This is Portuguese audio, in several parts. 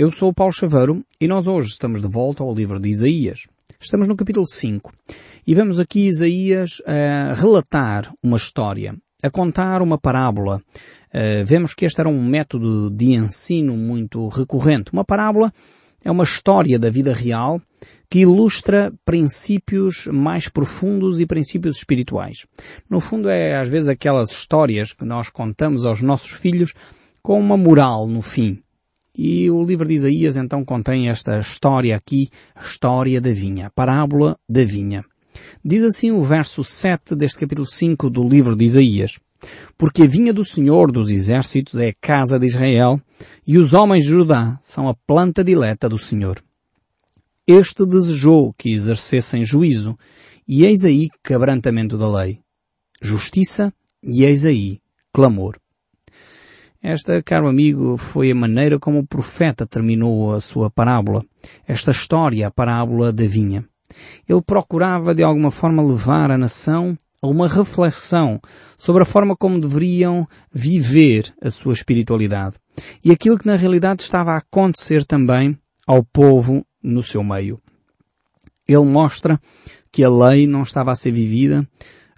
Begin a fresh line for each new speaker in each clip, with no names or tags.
Eu sou o Paulo Chaveiro e nós hoje estamos de volta ao livro de Isaías. Estamos no capítulo 5 e vemos aqui Isaías a relatar uma história, a contar uma parábola. Uh, vemos que este era um método de ensino muito recorrente. Uma parábola é uma história da vida real que ilustra princípios mais profundos e princípios espirituais. No fundo é às vezes aquelas histórias que nós contamos aos nossos filhos com uma moral no fim. E o livro de Isaías então contém esta história aqui, história da vinha, parábola da vinha. Diz assim o verso 7 deste capítulo 5 do livro de Isaías. Porque a vinha do Senhor dos Exércitos é a casa de Israel, e os homens de Judá são a planta dileta do Senhor. Este desejou que exercessem juízo, e eis aí quebrantamento da lei. Justiça, e eis aí clamor. Esta, caro amigo, foi a maneira como o profeta terminou a sua parábola. Esta história, a parábola da vinha. Ele procurava de alguma forma levar a nação a uma reflexão sobre a forma como deveriam viver a sua espiritualidade. E aquilo que na realidade estava a acontecer também ao povo no seu meio. Ele mostra que a lei não estava a ser vivida,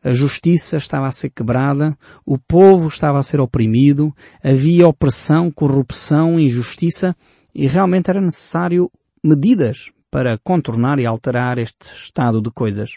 a justiça estava a ser quebrada, o povo estava a ser oprimido, havia opressão, corrupção, injustiça e realmente era necessário medidas para contornar e alterar este estado de coisas.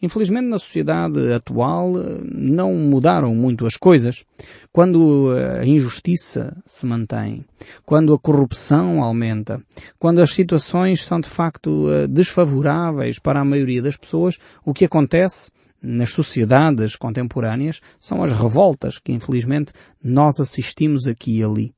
Infelizmente na sociedade atual não mudaram muito as coisas. Quando a injustiça se mantém, quando a corrupção aumenta, quando as situações são de facto desfavoráveis para a maioria das pessoas, o que acontece nas sociedades contemporâneas são as revoltas que infelizmente nós assistimos aqui e ali.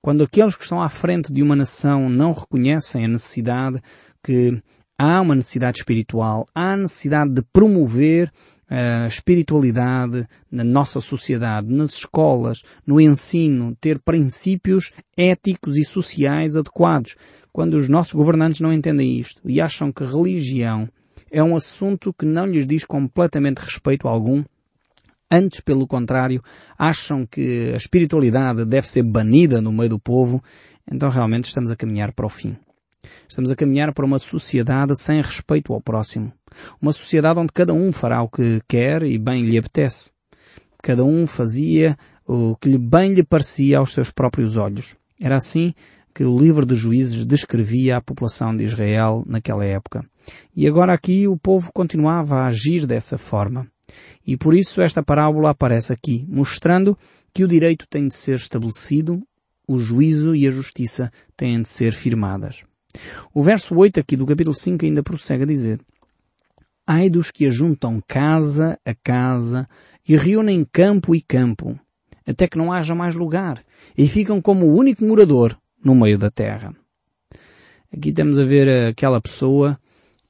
Quando aqueles que estão à frente de uma nação não reconhecem a necessidade que há uma necessidade espiritual, há a necessidade de promover a espiritualidade na nossa sociedade, nas escolas, no ensino, ter princípios éticos e sociais adequados. Quando os nossos governantes não entendem isto e acham que religião é um assunto que não lhes diz completamente respeito algum. Antes, pelo contrário, acham que a espiritualidade deve ser banida no meio do povo. Então realmente estamos a caminhar para o fim. Estamos a caminhar para uma sociedade sem respeito ao próximo. Uma sociedade onde cada um fará o que quer e bem lhe apetece. Cada um fazia o que bem lhe parecia aos seus próprios olhos. Era assim que o livro de juízes descrevia a população de Israel naquela época. E agora aqui o povo continuava a agir dessa forma. E por isso esta parábola aparece aqui, mostrando que o direito tem de ser estabelecido, o juízo e a justiça têm de ser firmadas. O verso 8 aqui do capítulo 5 ainda prossegue a dizer Ai dos que ajuntam casa a casa e reúnem campo e campo, até que não haja mais lugar, e ficam como o único morador no meio da terra. Aqui temos a ver aquela pessoa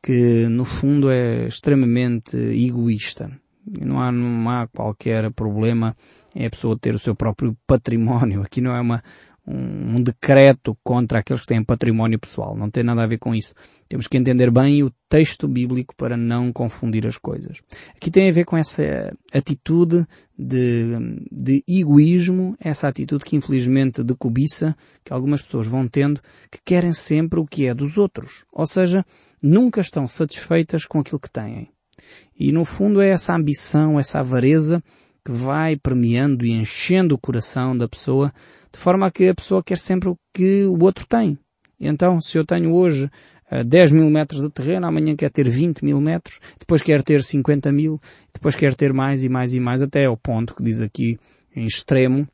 que no fundo é extremamente egoísta. Não há, não há qualquer problema em a pessoa ter o seu próprio património. Aqui não é uma, um, um, decreto contra aqueles que têm património pessoal. Não tem nada a ver com isso. Temos que entender bem o texto bíblico para não confundir as coisas. Aqui tem a ver com essa atitude de, de egoísmo, essa atitude que infelizmente de cobiça, que algumas pessoas vão tendo, que querem sempre o que é dos outros. Ou seja, nunca estão satisfeitas com aquilo que têm. E no fundo é essa ambição, essa avareza que vai permeando e enchendo o coração da pessoa de forma a que a pessoa quer sempre o que o outro tem. Então, se eu tenho hoje 10 eh, mil metros de terreno, amanhã quer ter 20 mil metros, depois quer ter 50 mil, depois quer ter mais e mais e mais, até ao ponto que diz aqui em extremo,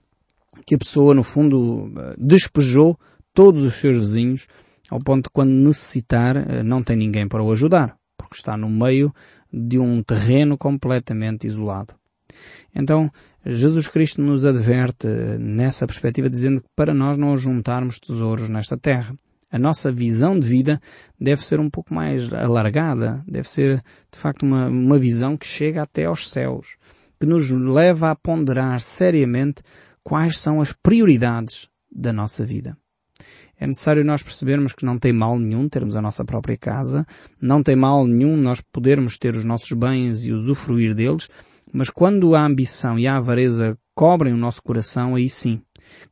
que a pessoa no fundo eh, despejou todos os seus vizinhos, ao ponto de quando necessitar eh, não tem ninguém para o ajudar, porque está no meio de um terreno completamente isolado. Então, Jesus Cristo nos adverte nessa perspectiva dizendo que para nós não juntarmos tesouros nesta terra. A nossa visão de vida deve ser um pouco mais alargada, deve ser de facto uma, uma visão que chega até aos céus, que nos leva a ponderar seriamente quais são as prioridades da nossa vida. É necessário nós percebermos que não tem mal nenhum termos a nossa própria casa, não tem mal nenhum nós podermos ter os nossos bens e usufruir deles, mas quando a ambição e a avareza cobrem o nosso coração, aí sim,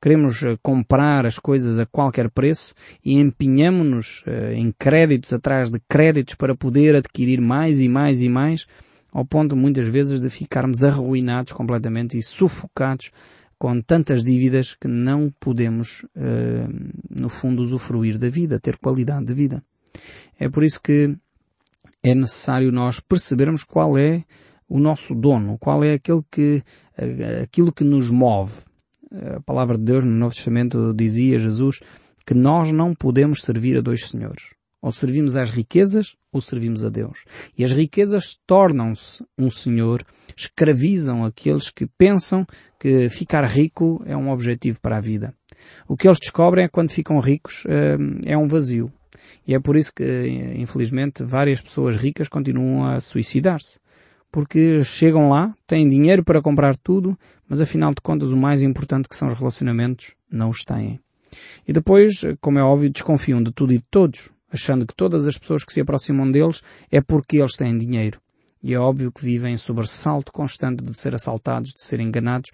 Queremos uh, comprar as coisas a qualquer preço e empenhamos-nos uh, em créditos atrás de créditos para poder adquirir mais e mais e mais, ao ponto muitas vezes de ficarmos arruinados completamente e sufocados com tantas dívidas que não podemos, uh, no fundo, usufruir da vida, ter qualidade de vida. É por isso que é necessário nós percebermos qual é o nosso dono, qual é aquele que, aquilo que nos move. A palavra de Deus no Novo Testamento dizia Jesus que nós não podemos servir a dois senhores. Ou servimos às riquezas ou servimos a Deus. E as riquezas tornam-se um senhor, escravizam aqueles que pensam que ficar rico é um objetivo para a vida. O que eles descobrem é que quando ficam ricos eh, é um vazio. E é por isso que, infelizmente, várias pessoas ricas continuam a suicidar-se. Porque chegam lá, têm dinheiro para comprar tudo, mas afinal de contas o mais importante que são os relacionamentos não os têm. E depois, como é óbvio, desconfiam de tudo e de todos, achando que todas as pessoas que se aproximam deles é porque eles têm dinheiro. E é óbvio que vivem em sobressalto constante de ser assaltados, de ser enganados,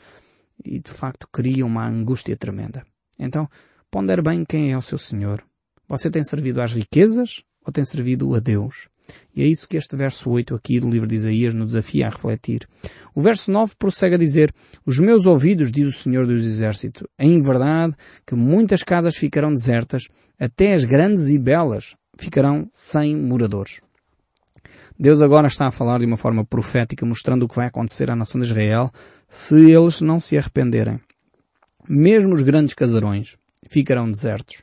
e de facto criam uma angústia tremenda. Então, pondere bem quem é o seu Senhor. Você tem servido às riquezas ou tem servido a Deus? E é isso que este verso 8 aqui do livro de Isaías nos desafia a refletir. O verso 9 prossegue a dizer, Os meus ouvidos, diz o Senhor dos Exércitos, em verdade que muitas casas ficarão desertas, até as grandes e belas ficarão sem moradores. Deus agora está a falar de uma forma profética, mostrando o que vai acontecer à nação de Israel se eles não se arrependerem. Mesmo os grandes casarões ficarão desertos.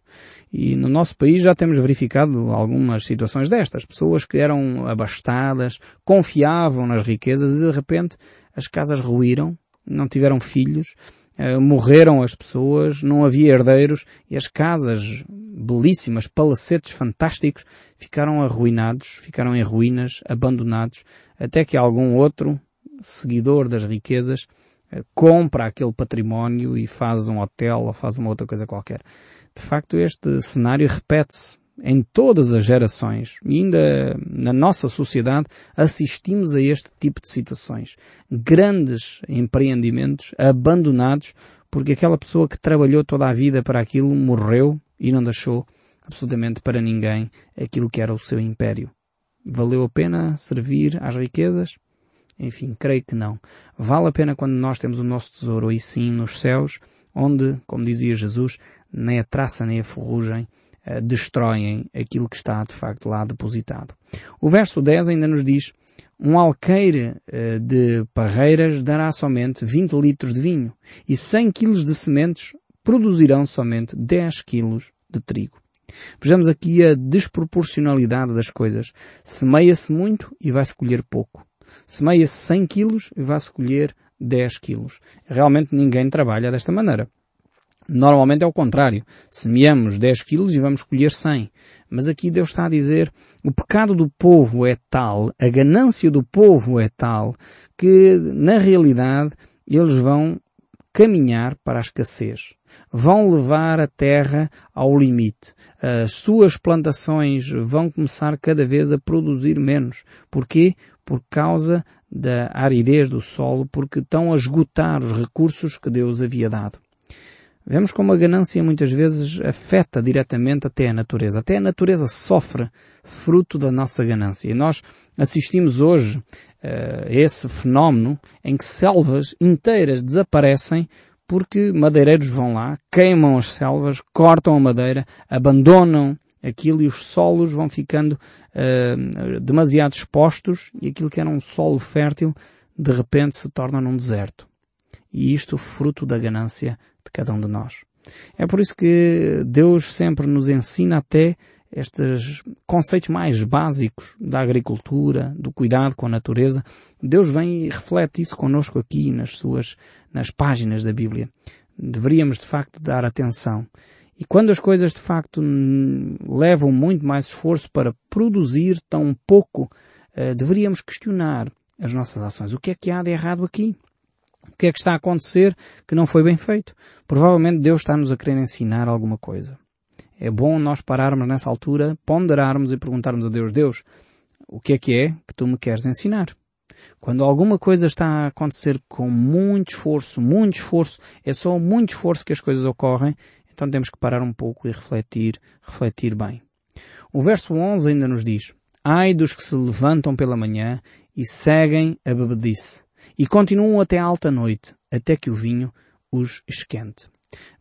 E no nosso país já temos verificado algumas situações destas. Pessoas que eram abastadas, confiavam nas riquezas e de repente as casas ruíram, não tiveram filhos, eh, morreram as pessoas, não havia herdeiros e as casas belíssimas, palacetes fantásticos, ficaram arruinados, ficaram em ruínas, abandonados, até que algum outro seguidor das riquezas eh, compra aquele património e faz um hotel ou faz uma outra coisa qualquer. De facto, este cenário repete-se em todas as gerações e ainda na nossa sociedade assistimos a este tipo de situações. Grandes empreendimentos abandonados porque aquela pessoa que trabalhou toda a vida para aquilo morreu e não deixou absolutamente para ninguém aquilo que era o seu império. Valeu a pena servir às riquezas? Enfim, creio que não. Vale a pena quando nós temos o nosso tesouro aí sim nos céus, onde, como dizia Jesus, nem a traça nem a ferrugem uh, destroem aquilo que está de facto lá depositado. O verso 10 ainda nos diz, um alqueire uh, de parreiras dará somente 20 litros de vinho e 100 quilos de sementes produzirão somente 10 quilos de trigo. Vejamos aqui a desproporcionalidade das coisas. Semeia-se muito e vai-se colher pouco. Semeia-se 100 quilos e vai-se colher 10 quilos. Realmente ninguém trabalha desta maneira. Normalmente é o contrário. Semeamos 10 quilos e vamos colher 100. Mas aqui Deus está a dizer, o pecado do povo é tal, a ganância do povo é tal, que na realidade eles vão caminhar para a escassez. Vão levar a terra ao limite. As suas plantações vão começar cada vez a produzir menos. Porquê? Por causa da aridez do solo, porque estão a esgotar os recursos que Deus havia dado. Vemos como a ganância muitas vezes afeta diretamente até a natureza. Até a natureza sofre fruto da nossa ganância. E nós assistimos hoje uh, a esse fenómeno em que selvas inteiras desaparecem porque madeireiros vão lá, queimam as selvas, cortam a madeira, abandonam aquilo e os solos vão ficando uh, demasiado expostos e aquilo que era um solo fértil de repente se torna num deserto. E isto fruto da ganância de cada um de nós. É por isso que Deus sempre nos ensina até estes conceitos mais básicos da agricultura, do cuidado com a natureza. Deus vem e reflete isso connosco aqui nas suas, nas páginas da Bíblia. Deveríamos de facto dar atenção. E quando as coisas de facto levam muito mais esforço para produzir tão pouco, eh, deveríamos questionar as nossas ações. O que é que há de errado aqui? O que é que está a acontecer que não foi bem feito? Provavelmente Deus está-nos a querer ensinar alguma coisa. É bom nós pararmos nessa altura, ponderarmos e perguntarmos a Deus, Deus, o que é que é que tu me queres ensinar? Quando alguma coisa está a acontecer com muito esforço, muito esforço, é só muito esforço que as coisas ocorrem, então temos que parar um pouco e refletir, refletir bem. O verso 11 ainda nos diz, Ai dos que se levantam pela manhã e seguem a bebedice, e continuam até alta noite, até que o vinho os esquente.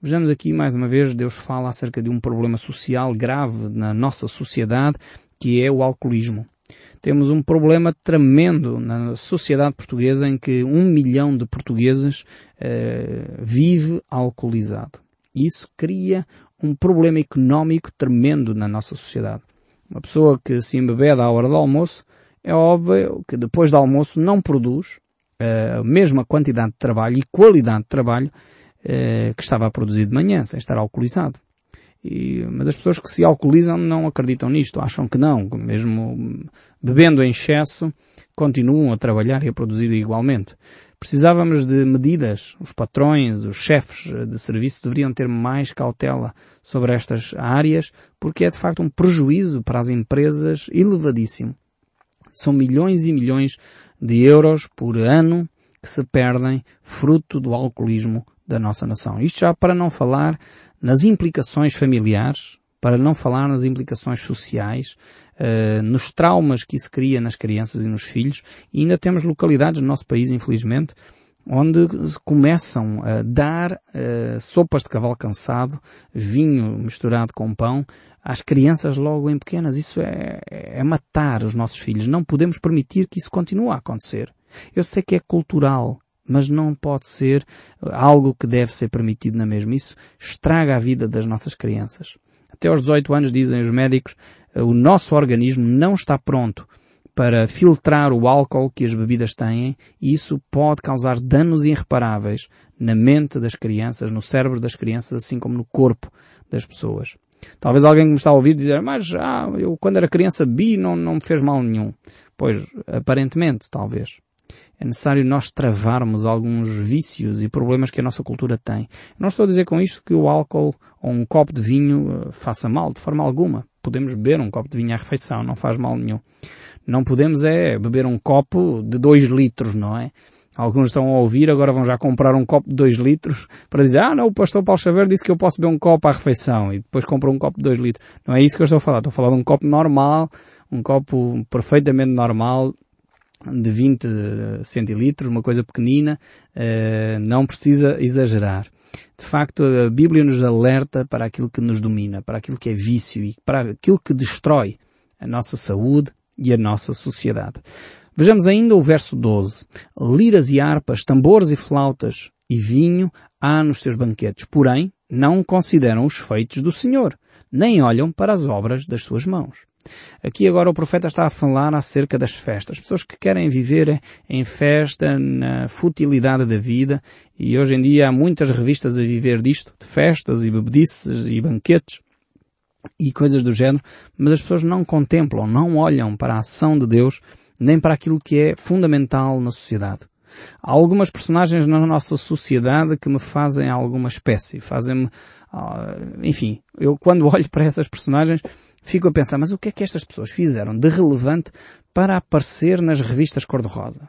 Vejamos aqui mais uma vez, Deus fala acerca de um problema social grave na nossa sociedade, que é o alcoolismo. Temos um problema tremendo na sociedade portuguesa em que um milhão de portugueses uh, vive alcoolizado. Isso cria um problema económico tremendo na nossa sociedade. Uma pessoa que se embebeda à hora do almoço, é óbvio que depois do almoço não produz eh, a mesma quantidade de trabalho e qualidade de trabalho uh, que estava a produzir de manhã, sem estar alcoolizado. E, mas as pessoas que se alcoolizam não acreditam nisto, acham que não, mesmo bebendo em excesso, continuam a trabalhar e a produzir igualmente. Precisávamos de medidas. Os patrões, os chefes de serviço deveriam ter mais cautela sobre estas áreas, porque é de facto um prejuízo para as empresas elevadíssimo. São milhões e milhões de euros por ano que se perdem fruto do alcoolismo da nossa nação. Isto já para não falar nas implicações familiares, para não falar nas implicações sociais, uh, nos traumas que isso cria nas crianças e nos filhos. E ainda temos localidades no nosso país, infelizmente, onde começam a dar uh, sopas de cavalo cansado, vinho misturado com pão, às crianças logo em pequenas. Isso é, é matar os nossos filhos. Não podemos permitir que isso continue a acontecer. Eu sei que é cultural, mas não pode ser algo que deve ser permitido na mesma. Isso estraga a vida das nossas crianças. Até aos 18 anos, dizem os médicos, o nosso organismo não está pronto para filtrar o álcool que as bebidas têm e isso pode causar danos irreparáveis na mente das crianças, no cérebro das crianças, assim como no corpo das pessoas. Talvez alguém que me está a ouvir dizer, mas ah, eu quando era criança bi não, não me fez mal nenhum. Pois, aparentemente, talvez é necessário nós travarmos alguns vícios e problemas que a nossa cultura tem. Não estou a dizer com isto que o álcool ou um copo de vinho eh, faça mal, de forma alguma. Podemos beber um copo de vinho à refeição, não faz mal nenhum. Não podemos é beber um copo de 2 litros, não é? Alguns estão a ouvir, agora vão já comprar um copo de 2 litros para dizer, ah não, o pastor Paulo Xavier disse que eu posso beber um copo à refeição e depois compram um copo de 2 litros. Não é isso que eu estou a falar. Estou a falar de um copo normal, um copo perfeitamente normal, de 20 centilitros, uma coisa pequenina, uh, não precisa exagerar. De facto, a Bíblia nos alerta para aquilo que nos domina, para aquilo que é vício e para aquilo que destrói a nossa saúde e a nossa sociedade. Vejamos ainda o verso 12. Liras e harpas, tambores e flautas e vinho há nos seus banquetes, porém não consideram os feitos do Senhor, nem olham para as obras das suas mãos. Aqui agora o profeta está a falar acerca das festas. Pessoas que querem viver em festa, na futilidade da vida, e hoje em dia há muitas revistas a viver disto, de festas e bebedices e banquetes e coisas do género, mas as pessoas não contemplam, não olham para a ação de Deus, nem para aquilo que é fundamental na sociedade. Há algumas personagens na nossa sociedade que me fazem alguma espécie, fazem-me, enfim, eu quando olho para essas personagens fico a pensar, mas o que é que estas pessoas fizeram de relevante para aparecer nas revistas cor-de-rosa?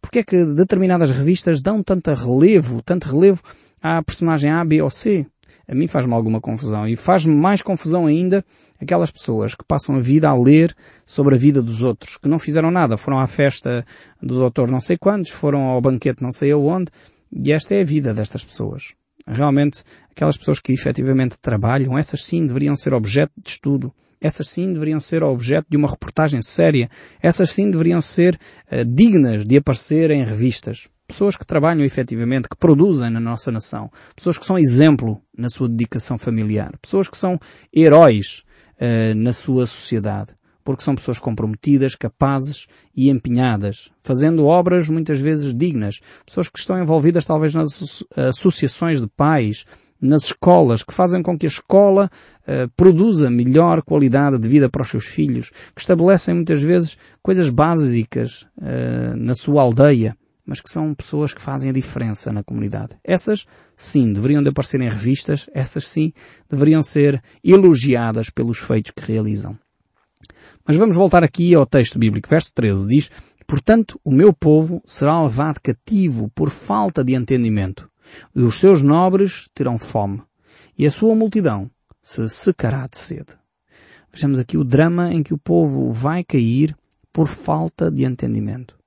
Porquê é que determinadas revistas dão tanto relevo, tanto relevo à personagem A, B ou C? A mim faz-me alguma confusão e faz-me mais confusão ainda aquelas pessoas que passam a vida a ler sobre a vida dos outros, que não fizeram nada, foram à festa do doutor não sei quantos, foram ao banquete não sei aonde, e esta é a vida destas pessoas. Realmente, aquelas pessoas que efetivamente trabalham, essas sim deveriam ser objeto de estudo, essas sim deveriam ser objeto de uma reportagem séria. Essas sim deveriam ser uh, dignas de aparecer em revistas. Pessoas que trabalham efetivamente, que produzem na nossa nação. Pessoas que são exemplo na sua dedicação familiar. Pessoas que são heróis uh, na sua sociedade. Porque são pessoas comprometidas, capazes e empenhadas, fazendo obras muitas vezes dignas. Pessoas que estão envolvidas talvez nas associações de pais, nas escolas, que fazem com que a escola uh, produza melhor qualidade de vida para os seus filhos, que estabelecem muitas vezes coisas básicas uh, na sua aldeia, mas que são pessoas que fazem a diferença na comunidade. Essas, sim, deveriam de aparecer em revistas, essas, sim, deveriam ser elogiadas pelos feitos que realizam. Mas vamos voltar aqui ao texto bíblico. Verso 13 diz, Portanto, o meu povo será levado cativo por falta de entendimento, e os seus nobres terão fome, e a sua multidão se secará de sede. Vejamos aqui o drama em que o povo vai cair por falta de entendimento.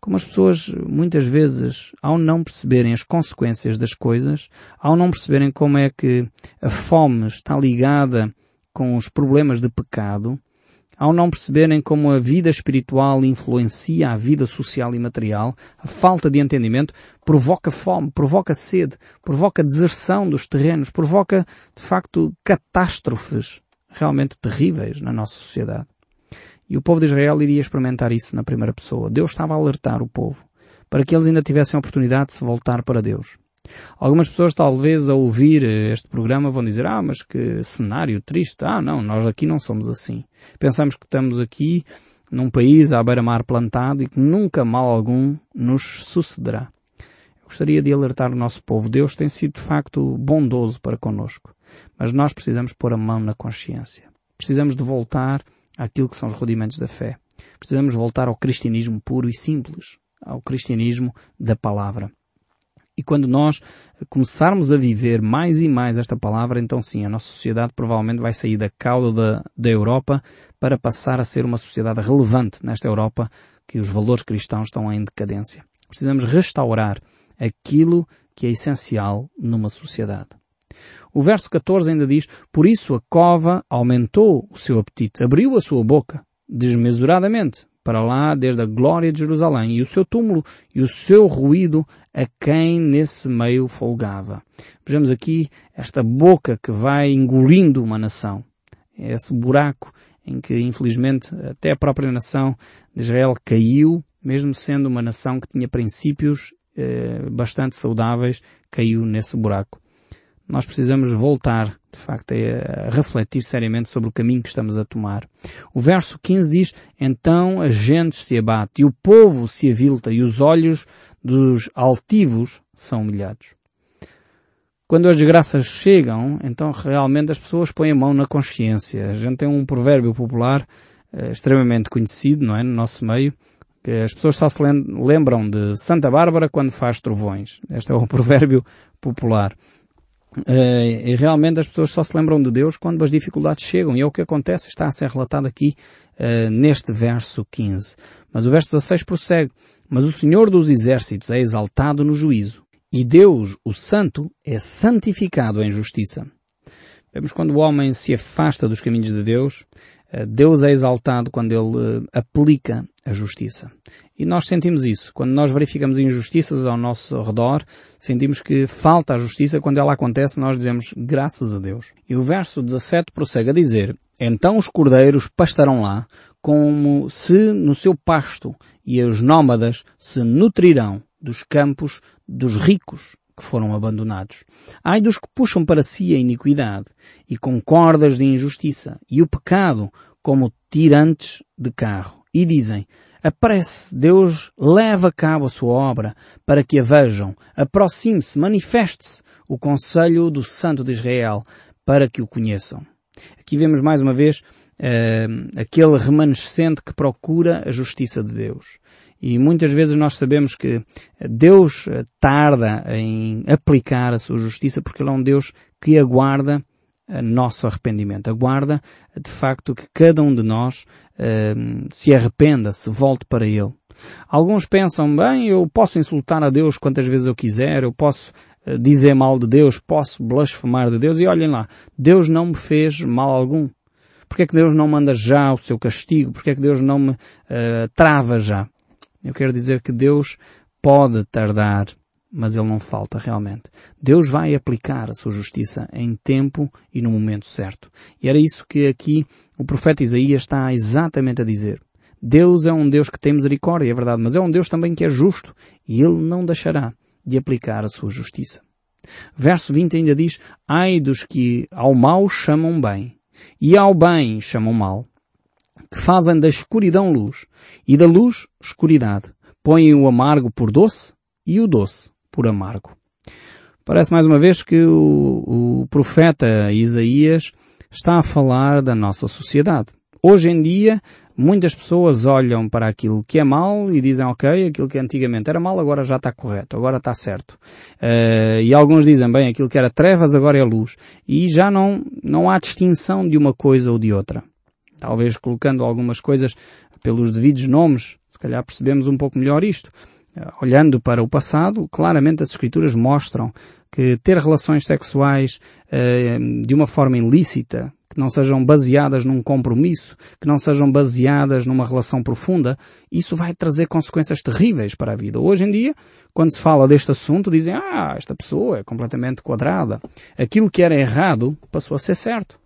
Como as pessoas muitas vezes, ao não perceberem as consequências das coisas, ao não perceberem como é que a fome está ligada com os problemas de pecado, ao não perceberem como a vida espiritual influencia a vida social e material, a falta de entendimento provoca fome, provoca sede, provoca deserção dos terrenos, provoca, de facto, catástrofes realmente terríveis na nossa sociedade. E o povo de Israel iria experimentar isso na primeira pessoa. Deus estava a alertar o povo para que eles ainda tivessem a oportunidade de se voltar para Deus. Algumas pessoas talvez ao ouvir este programa vão dizer, ah, mas que cenário triste. Ah, não, nós aqui não somos assim. Pensamos que estamos aqui num país à beira-mar plantado e que nunca mal algum nos sucederá. Eu gostaria de alertar o nosso povo. Deus tem sido de facto bondoso para conosco. Mas nós precisamos pôr a mão na consciência. Precisamos de voltar àquilo que são os rudimentos da fé. Precisamos voltar ao cristianismo puro e simples, ao cristianismo da palavra. E quando nós começarmos a viver mais e mais esta palavra, então sim, a nossa sociedade provavelmente vai sair da cauda da, da Europa para passar a ser uma sociedade relevante nesta Europa que os valores cristãos estão em decadência. Precisamos restaurar aquilo que é essencial numa sociedade. O verso 14 ainda diz, por isso a cova aumentou o seu apetite, abriu a sua boca desmesuradamente para lá desde a glória de Jerusalém e o seu túmulo e o seu ruído a quem nesse meio folgava. Vejamos aqui esta boca que vai engolindo uma nação. É esse buraco em que, infelizmente, até a própria nação de Israel caiu, mesmo sendo uma nação que tinha princípios eh, bastante saudáveis, caiu nesse buraco. Nós precisamos voltar de facto, a refletir seriamente sobre o caminho que estamos a tomar. O verso 15 diz, então a gente se abate, e o povo se avilta, e os olhos dos altivos são humilhados. Quando as desgraças chegam, então realmente as pessoas põem a mão na consciência. A gente tem um provérbio popular eh, extremamente conhecido, não é, no nosso meio, que as pessoas só se lembram de Santa Bárbara quando faz trovões. Este é o provérbio popular. Uh, e realmente as pessoas só se lembram de Deus quando as dificuldades chegam. E é o que acontece, está a ser relatado aqui uh, neste verso 15. Mas o verso 16 prossegue. Mas o Senhor dos Exércitos é exaltado no juízo. E Deus, o Santo, é santificado em justiça. Vemos quando o homem se afasta dos caminhos de Deus, uh, Deus é exaltado quando ele aplica a justiça. E nós sentimos isso. Quando nós verificamos injustiças ao nosso redor, sentimos que falta a justiça. Quando ela acontece, nós dizemos graças a Deus. E o verso 17 prossegue a dizer, Então os cordeiros pastarão lá, como se no seu pasto, e os nómadas se nutrirão dos campos dos ricos que foram abandonados. Ai dos que puxam para si a iniquidade, e com cordas de injustiça, e o pecado como tirantes de carro. E dizem, Apresse, Deus leva a cabo a sua obra para que a vejam. Aproxime-se, manifeste-se o conselho do Santo de Israel para que o conheçam. Aqui vemos mais uma vez uh, aquele remanescente que procura a justiça de Deus. E muitas vezes nós sabemos que Deus eh, tarda em aplicar a sua justiça porque Ele é um Deus que aguarda nosso arrependimento. Aguarda, de facto, que cada um de nós uh, se arrependa, se volte para Ele. Alguns pensam, bem, eu posso insultar a Deus quantas vezes eu quiser, eu posso uh, dizer mal de Deus, posso blasfemar de Deus, e olhem lá, Deus não me fez mal algum. Porque é que Deus não manda já o seu castigo? Porque é que Deus não me uh, trava já? Eu quero dizer que Deus pode tardar mas ele não falta realmente. Deus vai aplicar a sua justiça em tempo e no momento certo. E era isso que aqui o profeta Isaías está exatamente a dizer. Deus é um Deus que tem misericórdia, é verdade, mas é um Deus também que é justo e ele não deixará de aplicar a sua justiça. Verso 20 ainda diz, ai dos que ao mal chamam bem e ao bem chamam mal, que fazem da escuridão luz e da luz escuridade, põem o amargo por doce e o doce por amargo. Parece mais uma vez que o, o profeta Isaías está a falar da nossa sociedade. Hoje em dia, Muitas pessoas olham para aquilo que é mal e dizem, ok, aquilo que antigamente era mal agora já está correto, agora está certo. Uh, e alguns dizem, bem, aquilo que era trevas agora é luz. E já não, não há distinção de uma coisa ou de outra. Talvez colocando algumas coisas pelos devidos nomes, se calhar percebemos um pouco melhor isto. Uh, olhando para o passado, claramente as escrituras mostram que ter relações sexuais uh, de uma forma ilícita, que não sejam baseadas num compromisso, que não sejam baseadas numa relação profunda, isso vai trazer consequências terríveis para a vida. Hoje em dia, quando se fala deste assunto, dizem, ah, esta pessoa é completamente quadrada. Aquilo que era errado passou a ser certo.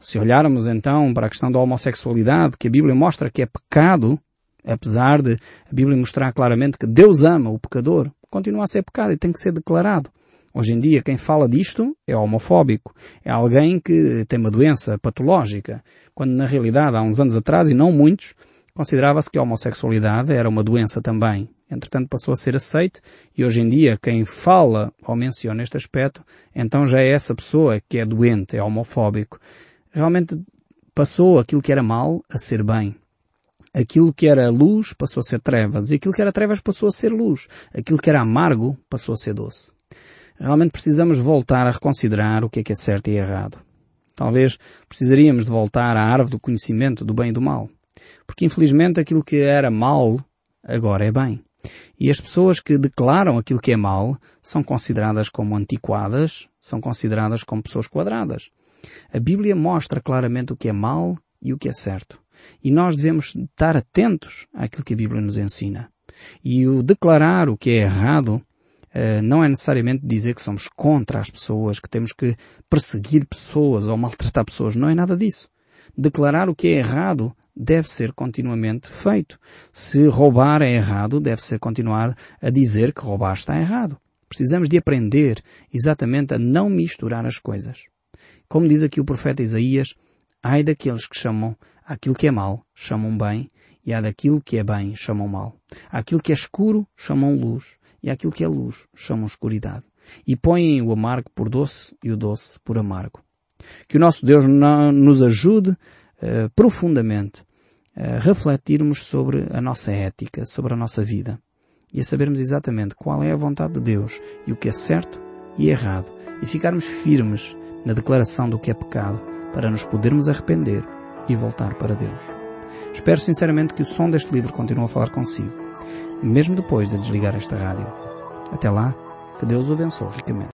Se olharmos então para a questão da homossexualidade, que a Bíblia mostra que é pecado, apesar de a Bíblia mostrar claramente que Deus ama o pecador, continua a ser pecado e tem que ser declarado. Hoje em dia, quem fala disto é homofóbico. É alguém que tem uma doença patológica. Quando na realidade, há uns anos atrás, e não muitos, considerava-se que a homossexualidade era uma doença também. Entretanto, passou a ser aceite e hoje em dia quem fala ou menciona este aspecto, então já é essa pessoa que é doente, é homofóbico. Realmente passou aquilo que era mal a ser bem. Aquilo que era luz passou a ser trevas e aquilo que era trevas passou a ser luz. Aquilo que era amargo passou a ser doce realmente precisamos voltar a reconsiderar o que é que é certo e errado. Talvez precisaríamos de voltar à árvore do conhecimento do bem e do mal. Porque infelizmente aquilo que era mal agora é bem. E as pessoas que declaram aquilo que é mal são consideradas como antiquadas, são consideradas como pessoas quadradas. A Bíblia mostra claramente o que é mal e o que é certo. E nós devemos estar atentos àquilo que a Bíblia nos ensina. E o declarar o que é errado eh, não é necessariamente dizer que somos contra as pessoas, que temos que perseguir pessoas ou maltratar pessoas. Não é nada disso. Declarar o que é errado deve ser continuamente feito. Se roubar é errado, deve ser continuar a dizer que roubar está errado. Precisamos de aprender exatamente a não misturar as coisas. Como diz aqui o profeta Isaías, ai daqueles que chamam aquilo que é mal, chamam bem, e há daquilo que é bem, chamam mal. Aquilo que é escuro, chamam luz e aquilo que é luz chamam escuridade. E põem o amargo por doce e o doce por amargo. Que o nosso Deus nos ajude uh, profundamente a refletirmos sobre a nossa ética, sobre a nossa vida e a sabermos exatamente qual é a vontade de Deus e o que é certo e errado e ficarmos firmes na declaração do que é pecado para nos podermos arrepender e voltar para Deus. Espero sinceramente que o som deste livro continue a falar consigo mesmo depois de desligar esta rádio. Até lá, que Deus o abençoe ricamente.